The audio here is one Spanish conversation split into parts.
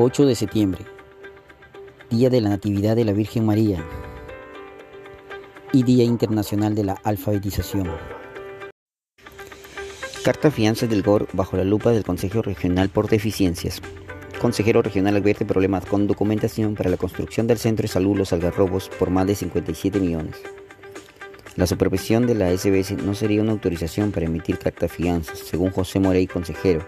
8 de septiembre, Día de la Natividad de la Virgen María y Día Internacional de la Alfabetización. Carta Fianzas del GOR bajo la lupa del Consejo Regional por Deficiencias. Consejero Regional advierte problemas con documentación para la construcción del Centro de Salud Los Algarrobos por más de 57 millones. La supervisión de la SBS no sería una autorización para emitir carta fianzas, según José Morey, consejero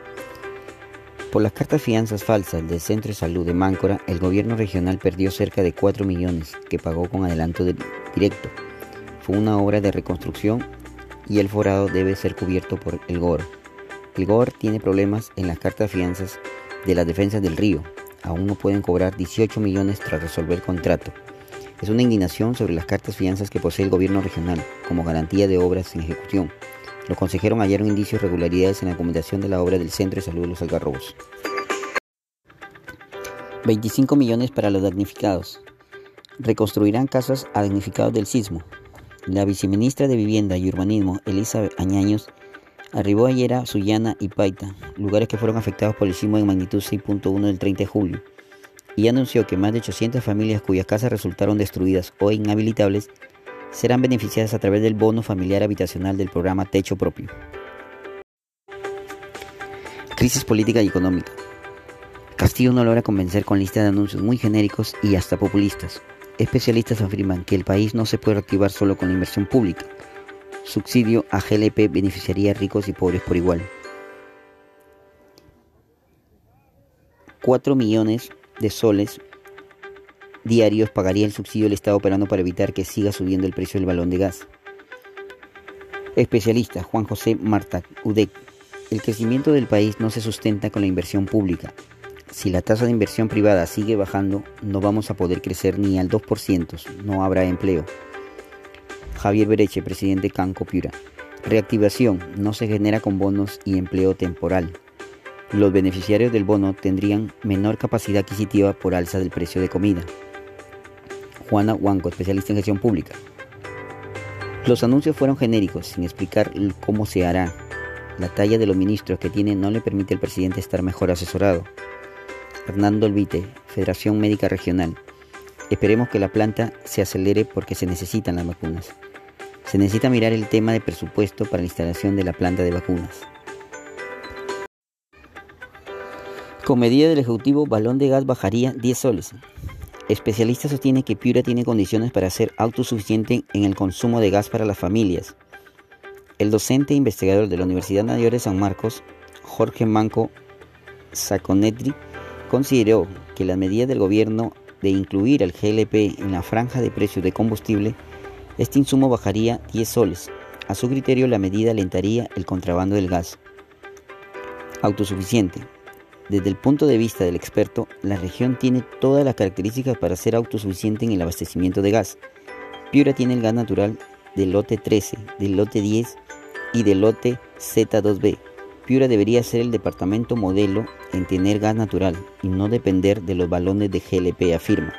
por las cartas fianzas falsas del Centro de Salud de Máncora, el gobierno regional perdió cerca de 4 millones que pagó con adelanto directo. Fue una obra de reconstrucción y el forado debe ser cubierto por el GOR. El GOR tiene problemas en las cartas fianzas de las defensas del río. Aún no pueden cobrar 18 millones tras resolver el contrato. Es una indignación sobre las cartas fianzas que posee el gobierno regional como garantía de obras en ejecución. Los consejeros hallaron indicios de irregularidades en la documentación de la obra del Centro de Salud de los Algarrobos. 25 millones para los damnificados. Reconstruirán casas a damnificados del sismo. La viceministra de Vivienda y Urbanismo, Elizabeth Añaños, arribó ayer a Sullana y Paita, lugares que fueron afectados por el sismo de magnitud 6.1 del 30 de julio, y anunció que más de 800 familias cuyas casas resultaron destruidas o inhabilitables serán beneficiadas a través del bono familiar habitacional del programa Techo Propio. Crisis política y económica. Castillo no logra convencer con lista de anuncios muy genéricos y hasta populistas. Especialistas afirman que el país no se puede reactivar solo con la inversión pública. Subsidio a GLP beneficiaría a ricos y pobres por igual. 4 millones de soles diarios pagaría el subsidio del Estado operando para evitar que siga subiendo el precio del balón de gas. Especialista Juan José Marta UDEC. El crecimiento del país no se sustenta con la inversión pública. Si la tasa de inversión privada sigue bajando, no vamos a poder crecer ni al 2%, no habrá empleo. Javier Bereche, presidente Canco Piura. Reactivación no se genera con bonos y empleo temporal. Los beneficiarios del bono tendrían menor capacidad adquisitiva por alza del precio de comida. Juana Huanco, especialista en gestión pública. Los anuncios fueron genéricos, sin explicar cómo se hará. La talla de los ministros que tiene no le permite al presidente estar mejor asesorado. Hernando Olvite, Federación Médica Regional. Esperemos que la planta se acelere porque se necesitan las vacunas. Se necesita mirar el tema de presupuesto para la instalación de la planta de vacunas. Con medida del Ejecutivo, balón de gas bajaría 10 soles. Especialistas sostienen que Piura tiene condiciones para ser autosuficiente en el consumo de gas para las familias. El docente e investigador de la Universidad Mayor de San Marcos, Jorge Manco Saconetri, consideró que las medidas del gobierno de incluir al GLP en la franja de precios de combustible, este insumo bajaría 10 soles. A su criterio, la medida alentaría el contrabando del gas. Autosuficiente. Desde el punto de vista del experto, la región tiene todas las características para ser autosuficiente en el abastecimiento de gas. Piura tiene el gas natural del lote 13, del lote 10 y del lote Z2B. Piura debería ser el departamento modelo en tener gas natural y no depender de los balones de GLP, afirma.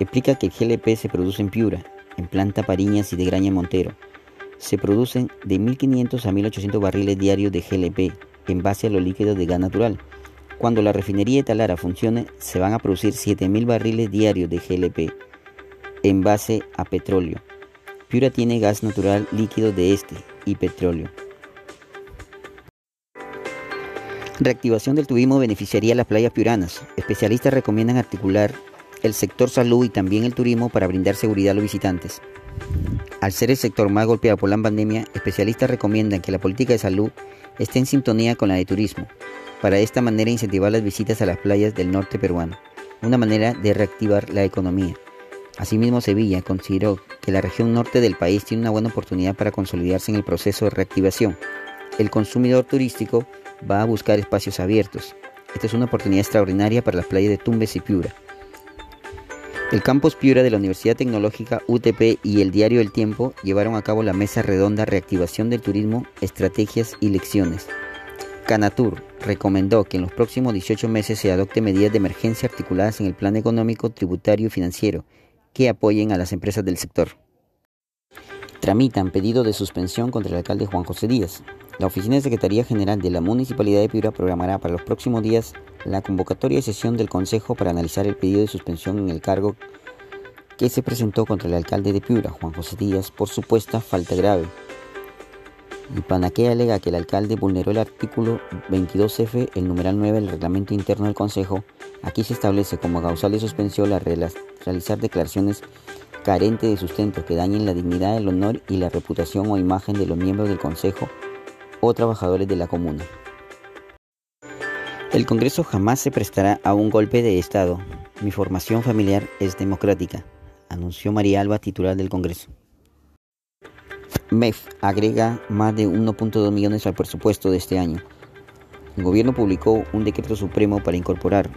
Explica que el GLP se produce en Piura, en Planta Pariñas y de Graña Montero. Se producen de 1.500 a 1.800 barriles diarios de GLP en base a los líquidos de gas natural cuando la refinería de Talara funcione, se van a producir 7.000 barriles diarios de GLP en base a petróleo. Piura tiene gas natural líquido de este y petróleo. Reactivación del turismo beneficiaría a las playas piuranas. Especialistas recomiendan articular el sector salud y también el turismo para brindar seguridad a los visitantes. Al ser el sector más golpeado por la pandemia, especialistas recomiendan que la política de salud esté en sintonía con la de turismo, para esta manera incentivar las visitas a las playas del norte peruano, una manera de reactivar la economía. Asimismo, Sevilla consideró que la región norte del país tiene una buena oportunidad para consolidarse en el proceso de reactivación. El consumidor turístico va a buscar espacios abiertos. Esta es una oportunidad extraordinaria para las playas de Tumbes y Piura. El campus Piura de la Universidad Tecnológica UTP y el diario El Tiempo llevaron a cabo la mesa redonda Reactivación del Turismo, Estrategias y Lecciones. Canatur recomendó que en los próximos 18 meses se adopte medidas de emergencia articuladas en el plan económico, tributario y financiero que apoyen a las empresas del sector. Tramitan pedido de suspensión contra el alcalde Juan José Díaz. La Oficina de Secretaría General de la Municipalidad de Piura programará para los próximos días la convocatoria de sesión del Consejo para analizar el pedido de suspensión en el cargo que se presentó contra el alcalde de Piura, Juan José Díaz, por supuesta falta grave. Y Panaque alega que el alcalde vulneró el artículo 22F, el numeral 9 del reglamento interno del Consejo. Aquí se establece como causal de suspensión la realizar declaraciones carentes de sustento que dañen la dignidad, el honor y la reputación o imagen de los miembros del Consejo o trabajadores de la comuna. El Congreso jamás se prestará a un golpe de Estado. Mi formación familiar es democrática, anunció María Alba, titular del Congreso. MEF agrega más de 1.2 millones al presupuesto de este año. El gobierno publicó un decreto supremo para incorporar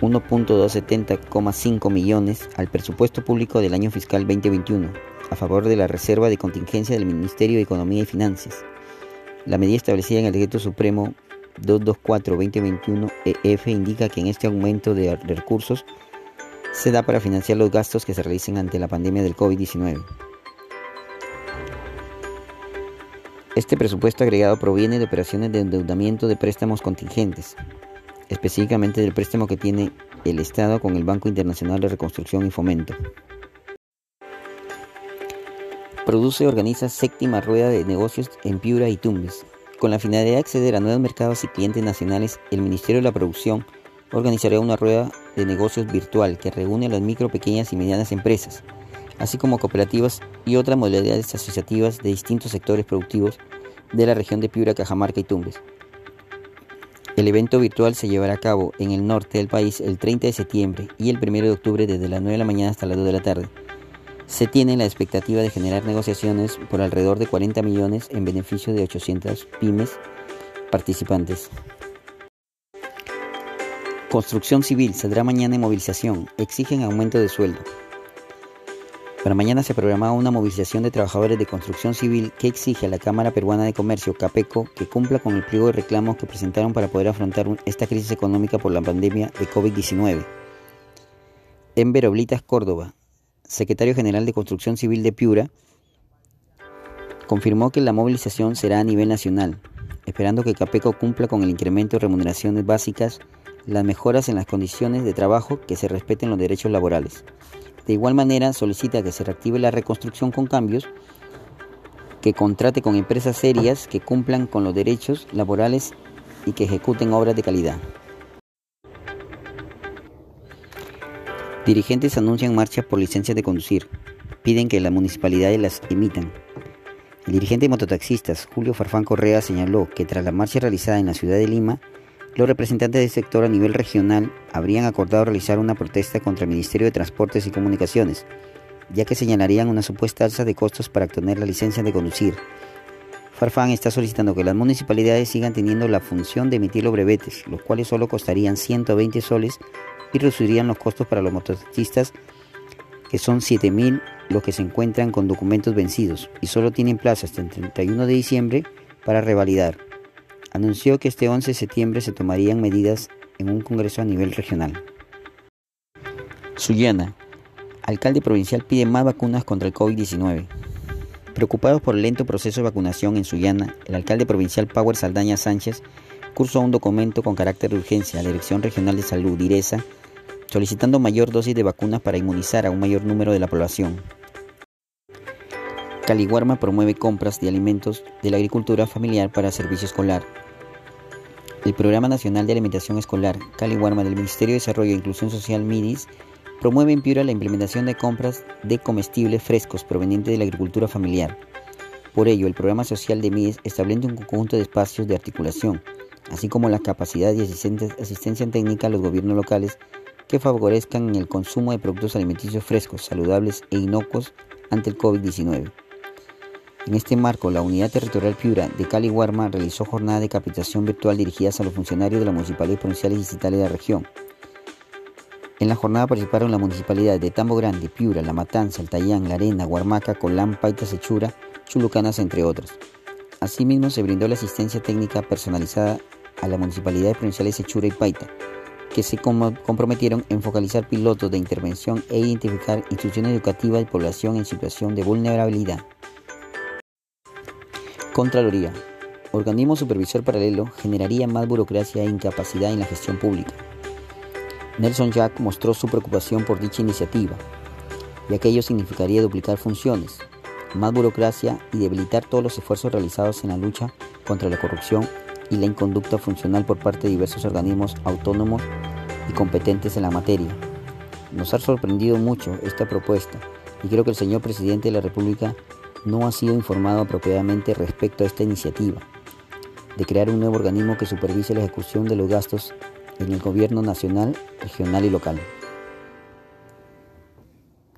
1.270,5 millones al presupuesto público del año fiscal 2021 a favor de la reserva de contingencia del Ministerio de Economía y Finanzas. La medida establecida en el decreto supremo 224-2021-EF e indica que en este aumento de recursos se da para financiar los gastos que se realicen ante la pandemia del COVID-19. Este presupuesto agregado proviene de operaciones de endeudamiento de préstamos contingentes, específicamente del préstamo que tiene el Estado con el Banco Internacional de Reconstrucción y Fomento. Produce y organiza séptima rueda de negocios en Piura y Tumbes. Con la finalidad de acceder a nuevos mercados y clientes nacionales, el Ministerio de la Producción organizará una rueda de negocios virtual que reúne a las micro, pequeñas y medianas empresas así como cooperativas y otras modalidades asociativas de distintos sectores productivos de la región de Piura, Cajamarca y Tumbes. El evento virtual se llevará a cabo en el norte del país el 30 de septiembre y el 1 de octubre desde las 9 de la mañana hasta las 2 de la tarde. Se tiene la expectativa de generar negociaciones por alrededor de 40 millones en beneficio de 800 pymes participantes. Construcción civil saldrá mañana en movilización. Exigen aumento de sueldo. Para mañana se programaba una movilización de trabajadores de construcción civil que exige a la Cámara Peruana de Comercio, CAPECO, que cumpla con el pliego de reclamos que presentaron para poder afrontar esta crisis económica por la pandemia de COVID-19. Enver Oblitas Córdoba, secretario general de Construcción Civil de Piura, confirmó que la movilización será a nivel nacional, esperando que CAPECO cumpla con el incremento de remuneraciones básicas, las mejoras en las condiciones de trabajo, que se respeten los derechos laborales. De igual manera, solicita que se reactive la reconstrucción con cambios, que contrate con empresas serias que cumplan con los derechos laborales y que ejecuten obras de calidad. Dirigentes anuncian marcha por licencias de conducir. Piden que las municipalidades las emitan. El dirigente de mototaxistas, Julio Farfán Correa, señaló que tras la marcha realizada en la ciudad de Lima, los representantes del sector a nivel regional habrían acordado realizar una protesta contra el Ministerio de Transportes y Comunicaciones, ya que señalarían una supuesta alza de costos para obtener la licencia de conducir. Farfán está solicitando que las municipalidades sigan teniendo la función de emitir los brevetes, los cuales solo costarían 120 soles y reducirían los costos para los motociclistas, que son 7.000 los que se encuentran con documentos vencidos y solo tienen plazo hasta el 31 de diciembre para revalidar anunció que este 11 de septiembre se tomarían medidas en un congreso a nivel regional. Sullana, alcalde provincial pide más vacunas contra el COVID-19. Preocupados por el lento proceso de vacunación en Sullana, el alcalde provincial Power Saldaña Sánchez cursó un documento con carácter de urgencia a la Dirección Regional de Salud, DIRESA, solicitando mayor dosis de vacunas para inmunizar a un mayor número de la población. Caliguarma promueve compras de alimentos de la agricultura familiar para servicio escolar. El Programa Nacional de Alimentación Escolar, Caliguarma del Ministerio de Desarrollo e Inclusión Social MIDIS, promueve en Piura la implementación de compras de comestibles frescos provenientes de la agricultura familiar. Por ello, el programa social de MIDIS establece un conjunto de espacios de articulación, así como la capacidad y asistencia técnica a los gobiernos locales que favorezcan el consumo de productos alimenticios frescos, saludables e inocuos ante el COVID-19. En este marco, la Unidad Territorial Piura de Cali Guarma realizó jornadas de capacitación virtual dirigidas a los funcionarios de las municipalidades provinciales y distritales de la región. En la jornada participaron las municipalidades de Tambo Grande, Piura, La Matanza, Altayán, La Arena, Guarmaca, Colán, Paita, Sechura, Chulucanas, entre otras. Asimismo, se brindó la asistencia técnica personalizada a las municipalidades provinciales Sechura y Paita, que se comprometieron en focalizar pilotos de intervención e identificar instituciones educativas de población en situación de vulnerabilidad. Contraloría. Organismo supervisor paralelo generaría más burocracia e incapacidad en la gestión pública. Nelson Jack mostró su preocupación por dicha iniciativa, ya que ello significaría duplicar funciones, más burocracia y debilitar todos los esfuerzos realizados en la lucha contra la corrupción y la inconducta funcional por parte de diversos organismos autónomos y competentes en la materia. Nos ha sorprendido mucho esta propuesta y creo que el señor presidente de la República no ha sido informado apropiadamente respecto a esta iniciativa de crear un nuevo organismo que supervise la ejecución de los gastos en el gobierno nacional, regional y local.